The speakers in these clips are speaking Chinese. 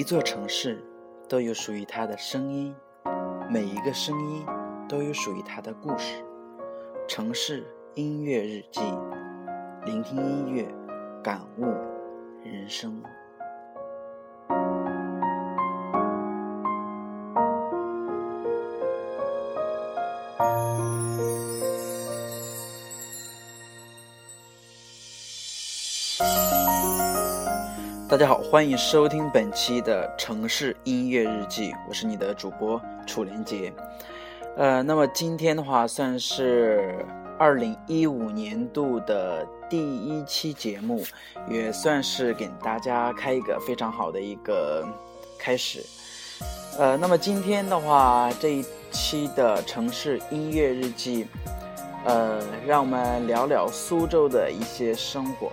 一座城市都有属于它的声音，每一个声音都有属于它的故事。城市音乐日记，聆听音乐，感悟人生。大家好，欢迎收听本期的城市音乐日记，我是你的主播楚连杰。呃，那么今天的话，算是二零一五年度的第一期节目，也算是给大家开一个非常好的一个开始。呃，那么今天的话，这一期的城市音乐日记，呃，让我们聊聊苏州的一些生活。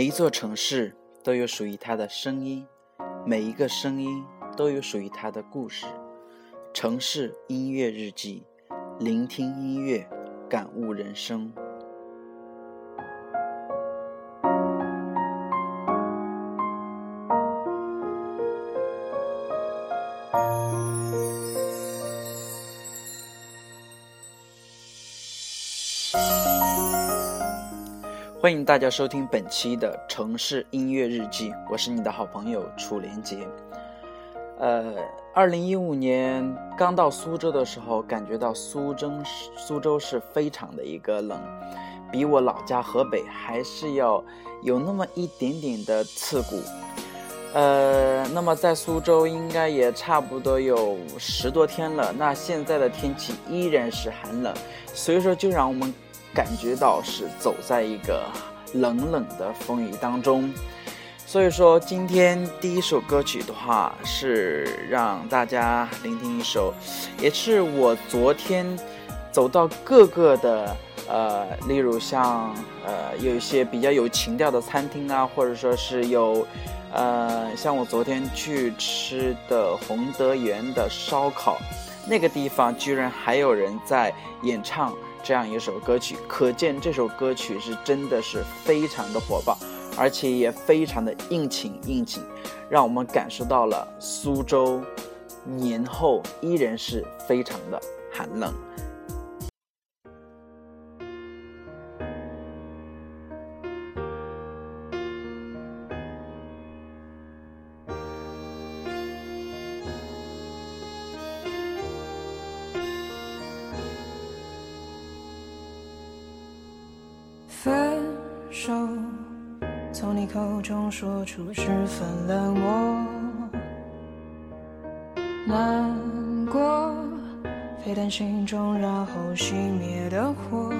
每一座城市都有属于它的声音，每一个声音都有属于它的故事。城市音乐日记，聆听音乐，感悟人生。欢迎大家收听本期的城市音乐日记，我是你的好朋友楚连杰。呃，二零一五年刚到苏州的时候，感觉到苏州苏州是非常的一个冷，比我老家河北还是要有那么一点点的刺骨。呃，那么在苏州应该也差不多有十多天了，那现在的天气依然是寒冷，所以说就让我们。感觉到是走在一个冷冷的风雨当中，所以说今天第一首歌曲的话是让大家聆听一首，也是我昨天走到各个的呃，例如像呃有一些比较有情调的餐厅啊，或者说是有呃像我昨天去吃的洪德园的烧烤，那个地方居然还有人在演唱。这样一首歌曲，可见这首歌曲是真的是非常的火爆，而且也非常的应景应景，让我们感受到了苏州年后依然是非常的寒冷。的火。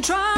不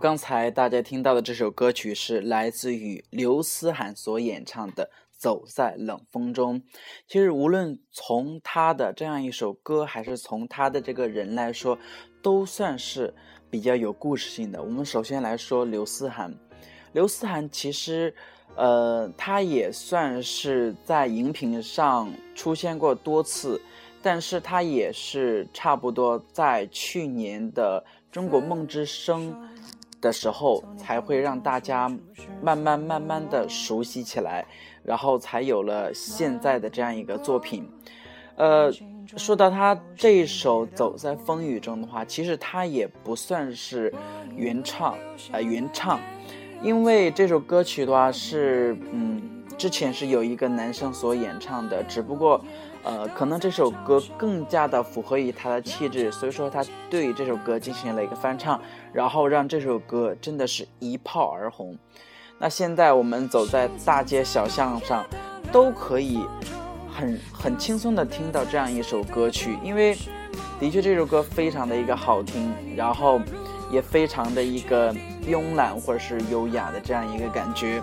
刚才大家听到的这首歌曲是来自于刘思涵所演唱的《走在冷风中》。其实无论从他的这样一首歌，还是从他的这个人来说，都算是比较有故事性的。我们首先来说刘思涵，刘思涵其实，呃，他也算是在荧屏上出现过多次，但是他也是差不多在去年的中国梦之声的时候，才会让大家慢慢慢慢的熟悉起来，然后才有了现在的这样一个作品。呃，说到他这一首《走在风雨中》的话，其实他也不算是原唱，呃，原唱，因为这首歌曲的话是，嗯，之前是有一个男生所演唱的，只不过，呃，可能这首歌更加的符合于他的气质，所以说他对这首歌进行了一个翻唱，然后让这首歌真的是一炮而红。那现在我们走在大街小巷上，都可以很很轻松的听到这样一首歌曲，因为的确这首歌非常的一个好听，然后也非常的一个慵懒或者是优雅的这样一个感觉。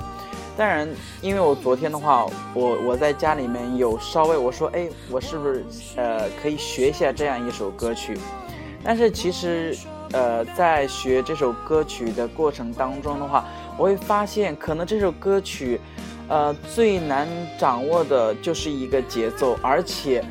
当然，因为我昨天的话，我我在家里面有稍微我说，哎，我是不是呃可以学一下这样一首歌曲？但是其实呃在学这首歌曲的过程当中的话，我会发现可能这首歌曲，呃最难掌握的就是一个节奏，而且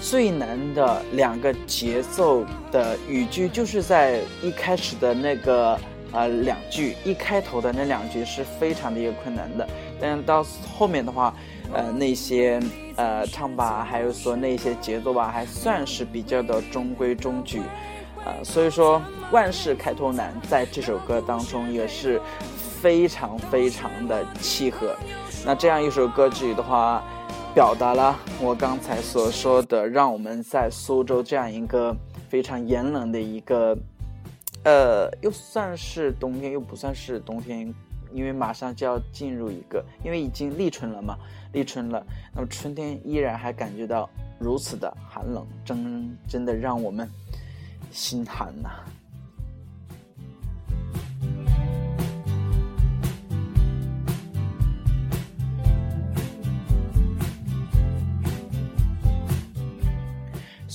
最难的两个节奏的语句就是在一开始的那个。呃，两句一开头的那两句是非常的一个困难的，但到后面的话，呃，那些呃唱吧，还有说那些节奏吧，还算是比较的中规中矩，呃，所以说万事开头难，在这首歌当中也是非常非常的契合。那这样一首歌曲的话，表达了我刚才所说的，让我们在苏州这样一个非常炎冷的一个，呃，又算是冬天，又不算是冬天，因为马上就要进入一个，因为已经立春了嘛，立春了，那么春天依然还感觉到如此的寒冷，真真的让我们心寒呐、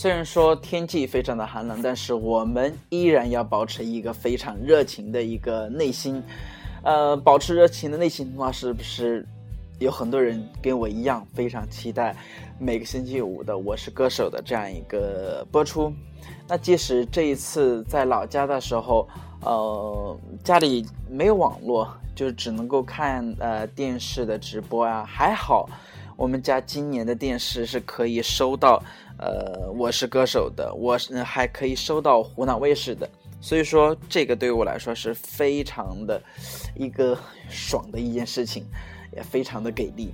虽然说天气非常的寒冷，但是我们依然要保持一个非常热情的一个内心。呃，保持热情的内心的话，是不是有很多人跟我一样非常期待每个星期五的《我是歌手》的这样一个播出？那即使这一次在老家的时候，呃，家里没有网络，就只能够看呃电视的直播啊，还好。我们家今年的电视是可以收到，呃，我是歌手的，我是还可以收到湖南卫视的，所以说这个对于我来说是非常的一个爽的一件事情，也非常的给力。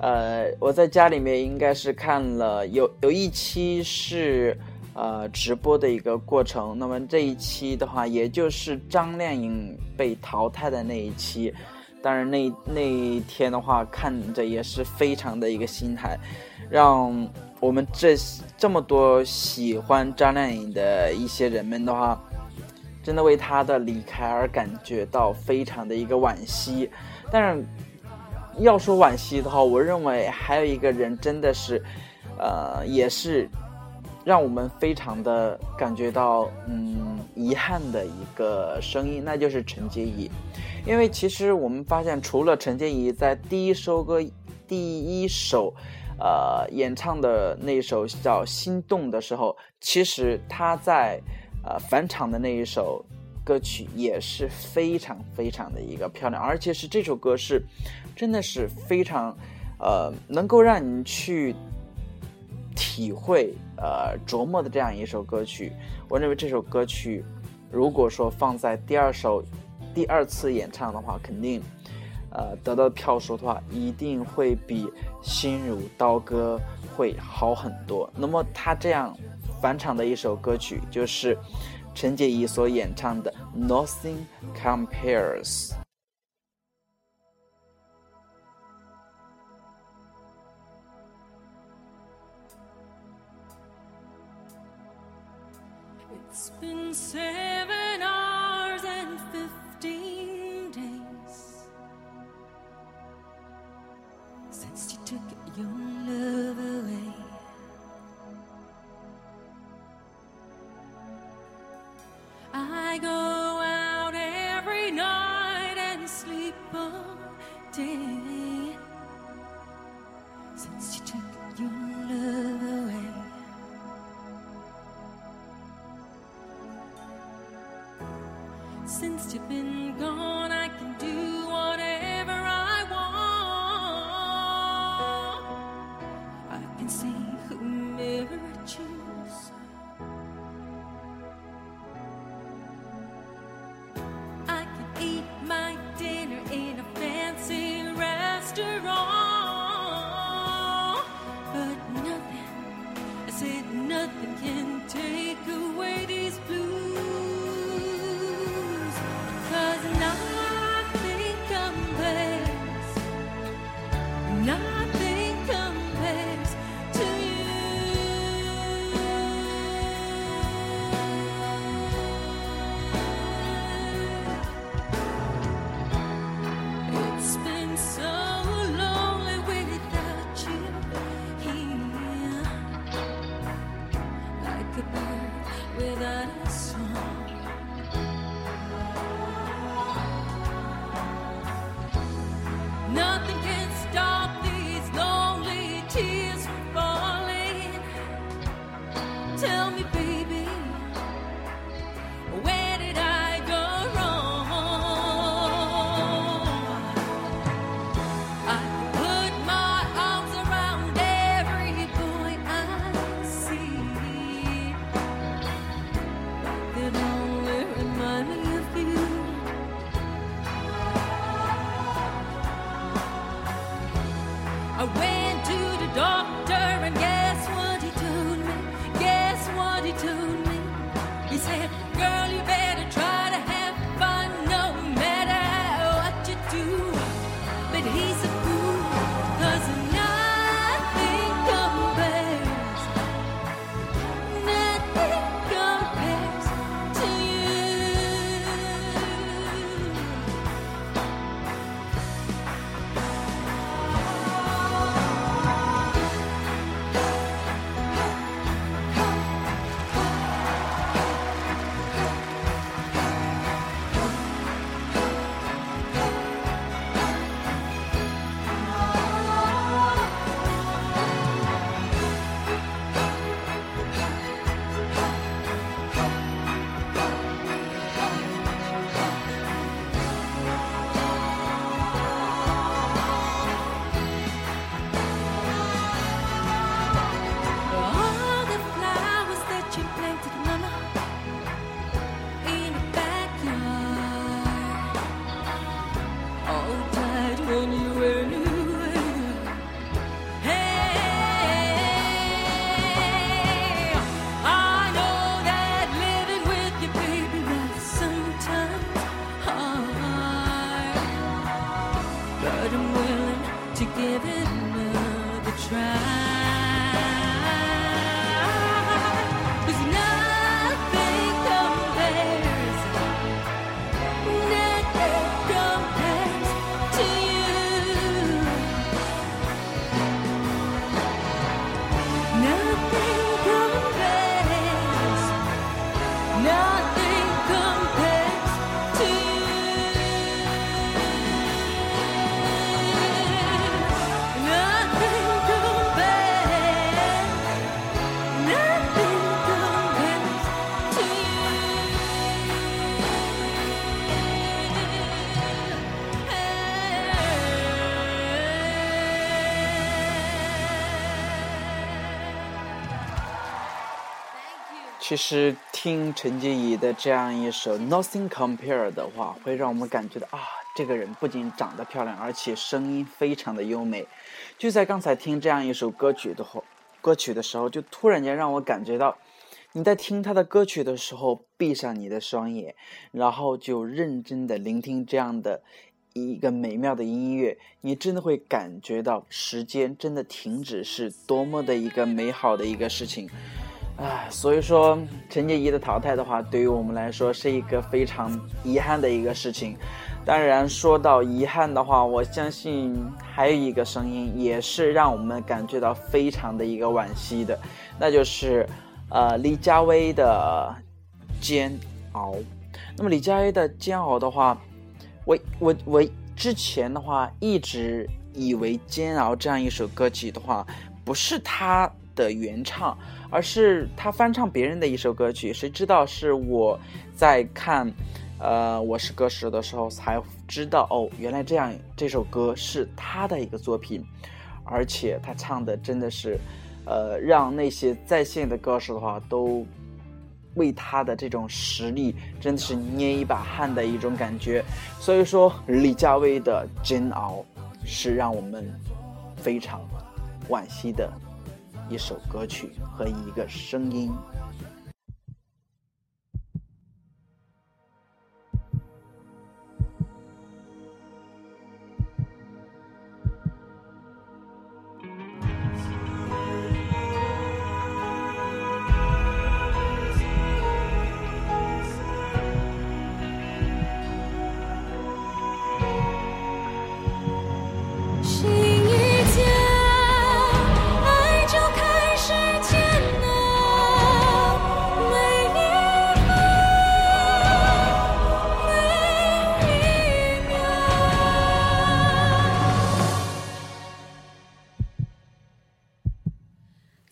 呃，我在家里面应该是看了有有一期是呃直播的一个过程，那么这一期的话，也就是张靓颖被淘汰的那一期。当然那那一天的话，看着也是非常的一个心态，让我们这这么多喜欢张靓颖的一些人们的话，真的为她的离开而感觉到非常的一个惋惜。但是要说惋惜的话，我认为还有一个人真的是，呃，也是让我们非常的感觉到嗯遗憾的一个声音，那就是陈洁仪。因为其实我们发现，除了陈洁仪在第一首歌、第一首，呃，演唱的那首叫《心动》的时候，其实她在呃返场的那一首歌曲也是非常非常的一个漂亮，而且是这首歌是真的是非常呃能够让你去体会呃琢磨的这样一首歌曲。我认为这首歌曲如果说放在第二首。第二次演唱的话，肯定，呃，得到票数的话，一定会比《心如刀割》会好很多。那么他这样返场的一首歌曲，就是陈洁仪所演唱的《Nothing Compares》。It's been seven hours and fifteen days since you took your love away. I go out every night and sleep all day Since you've been gone, I can do bird without a song. 其实听陈洁仪的这样一首《Nothing Compare》的话，会让我们感觉到啊，这个人不仅长得漂亮，而且声音非常的优美。就在刚才听这样一首歌曲的后，歌曲的时候，就突然间让我感觉到，你在听他的歌曲的时候，闭上你的双眼，然后就认真的聆听这样的一个美妙的音乐，你真的会感觉到时间真的停止是多么的一个美好的一个事情。唉，所以说陈洁仪的淘汰的话，对于我们来说是一个非常遗憾的一个事情。当然，说到遗憾的话，我相信还有一个声音也是让我们感觉到非常的一个惋惜的，那就是呃李佳薇的《煎熬》。那么李佳薇的《煎熬》的话，我我我之前的话一直以为《煎熬》这样一首歌曲的话，不是她的原唱。而是他翻唱别人的一首歌曲，谁知道是我在看，呃，《我是歌手》的时候才知道哦，原来这样这首歌是他的一个作品，而且他唱的真的是，呃，让那些在线的歌手的话都为他的这种实力真的是捏一把汗的一种感觉。所以说，李佳薇的《煎熬》是让我们非常惋惜的。一首歌曲和一个声音。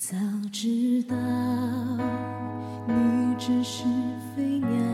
早知道你只是飞鸟，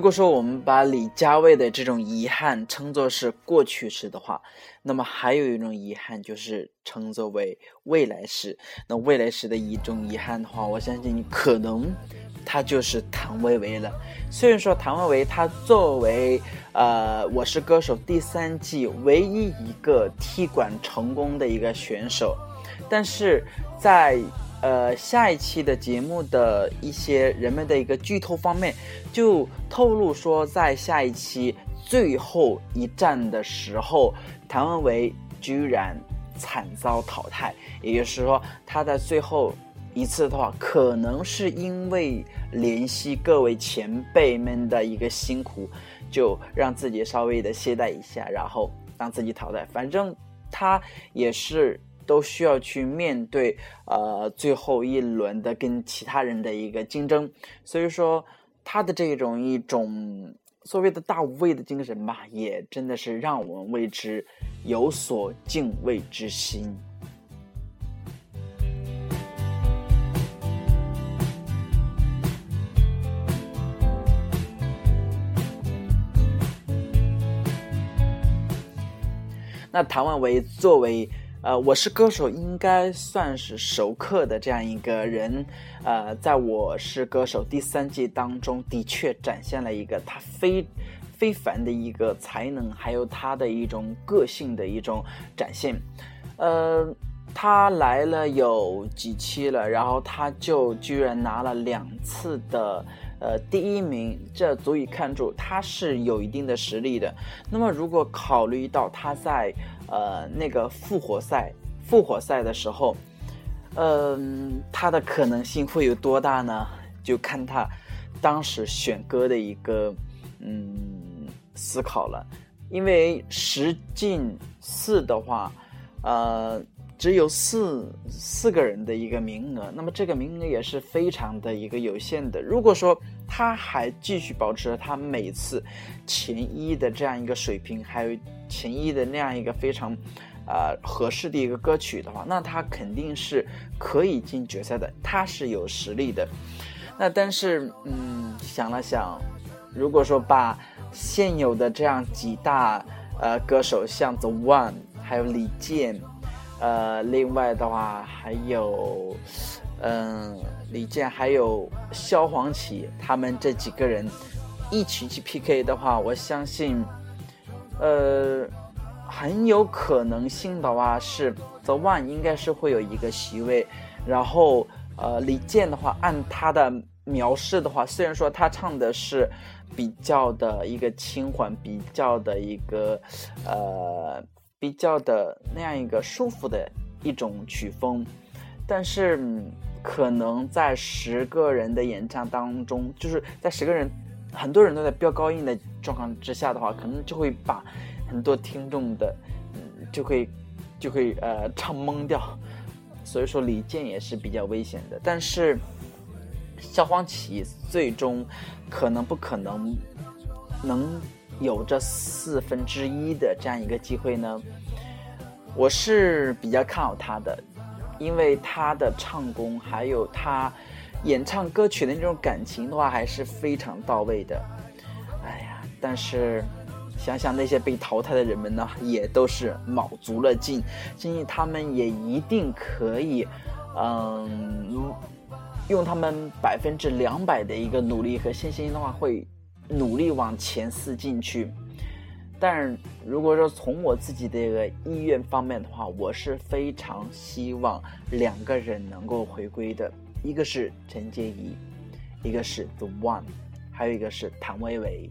如果说我们把李佳薇的这种遗憾称作是过去式的话，那么还有一种遗憾就是称作为未来式。那未来式的一种遗憾的话，我相信你可能他就是谭维维了。虽然说谭维维她作为呃《我是歌手》第三季唯一一个踢馆成功的一个选手，但是在呃，下一期的节目的一些人们的一个剧透方面，就透露说，在下一期最后一战的时候，谭维维居然惨遭淘汰。也就是说，他在最后一次的话，可能是因为怜惜各位前辈们的一个辛苦，就让自己稍微的懈怠一下，然后让自己淘汰。反正他也是。都需要去面对，呃，最后一轮的跟其他人的一个竞争，所以说他的这种一种所谓的大无畏的精神吧，也真的是让我们为之有所敬畏之心。那谭万维作为。呃，我是歌手，应该算是熟客的这样一个人。呃，在我是歌手第三季当中，的确展现了一个他非非凡的一个才能，还有他的一种个性的一种展现。呃，他来了有几期了，然后他就居然拿了两次的。呃，第一名，这足以看出他是有一定的实力的。那么，如果考虑到他在呃那个复活赛复活赛的时候，嗯，他的可能性会有多大呢？就看他当时选歌的一个嗯思考了。因为十进四的话，呃。只有四四个人的一个名额，那么这个名额也是非常的一个有限的。如果说他还继续保持他每次前一的这样一个水平，还有情谊的那样一个非常啊合适的一个歌曲的话，那他肯定是可以进决赛的，他是有实力的。那但是嗯，想了想，如果说把现有的这样几大呃歌手，像 The One，还有李健。呃，另外的话还有，嗯，李健还有萧煌奇，他们这几个人一起去 PK 的话，我相信，呃，很有可能性的话是 The One 应该是会有一个席位，然后呃，李健的话，按他的描述的话，虽然说他唱的是比较的一个轻缓，比较的一个呃。比较的那样一个舒服的一种曲风，但是可能在十个人的演唱当中，就是在十个人很多人都在飙高音的状况之下的话，可能就会把很多听众的嗯就会就会呃唱懵掉。所以说李健也是比较危险的，但是萧煌奇最终可能不可能能。有这四分之一的这样一个机会呢，我是比较看好他的，因为他的唱功还有他演唱歌曲的那种感情的话，还是非常到位的。但是想想那些被淘汰的人们呢，也都是卯足了劲，相信他们也一定可以，嗯，用他们百分之两百的一个努力和信心的话会。努力往前四进去，但如果说从我自己的一个意愿方面的话，我是非常希望两个人能够回归的，一个是陈洁仪，一个是 The One，还有一个是谭维维。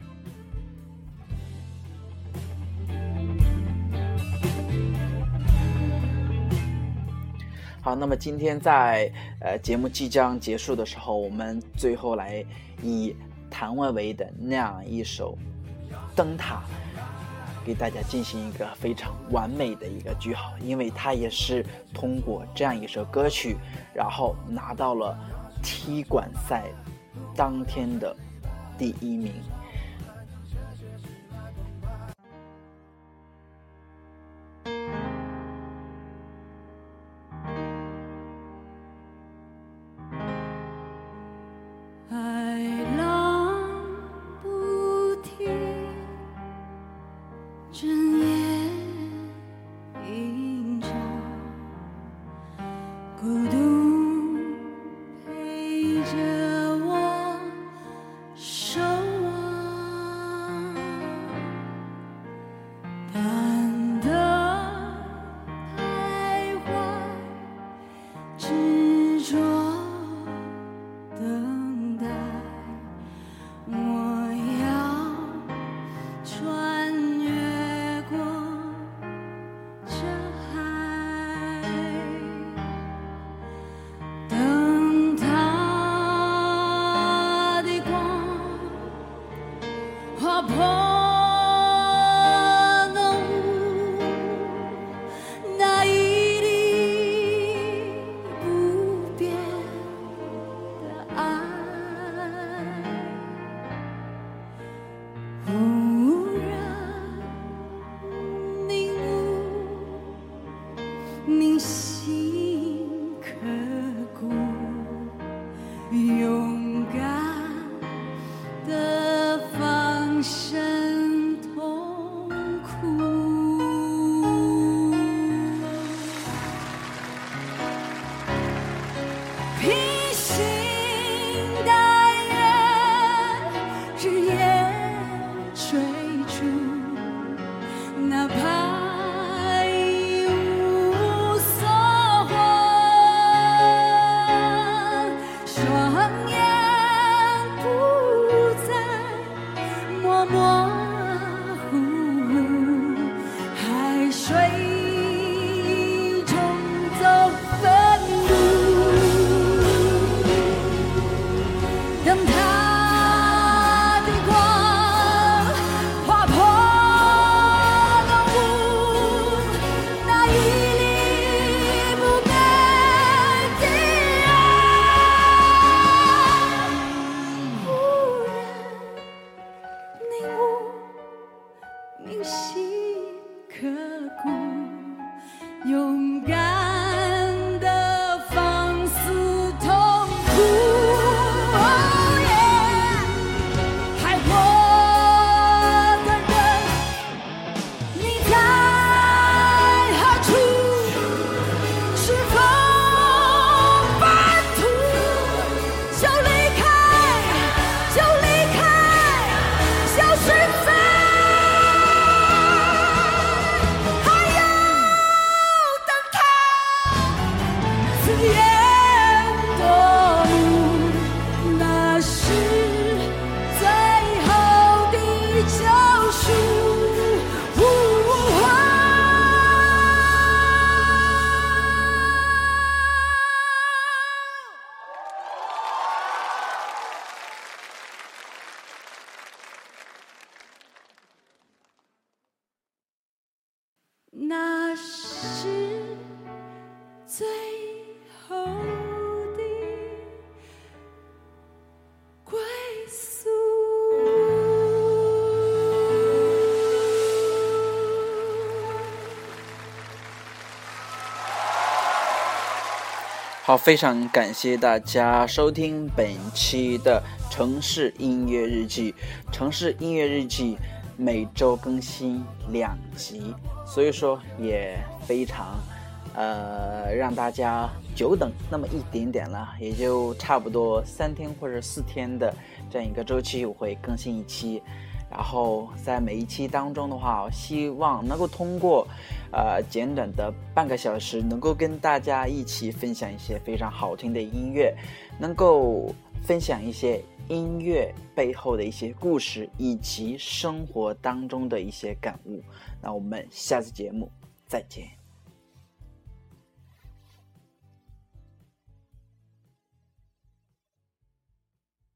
好，那么今天在呃节目即将结束的时候，我们最后来以。谭维维的那样一首《灯塔》，给大家进行一个非常完美的一个句号，因为他也是通过这样一首歌曲，然后拿到了踢馆赛当天的第一名。peace. 好，非常感谢大家收听本期的城市音乐日记。城市音乐日记每周更新两集，所以说也非常呃让大家久等那么一点点了，也就差不多三天或者四天的这样一个周期，我会更新一期。然后在每一期当中的话，我希望能够通过，呃，简短的半个小时，能够跟大家一起分享一些非常好听的音乐，能够分享一些音乐背后的一些故事，以及生活当中的一些感悟。那我们下次节目再见。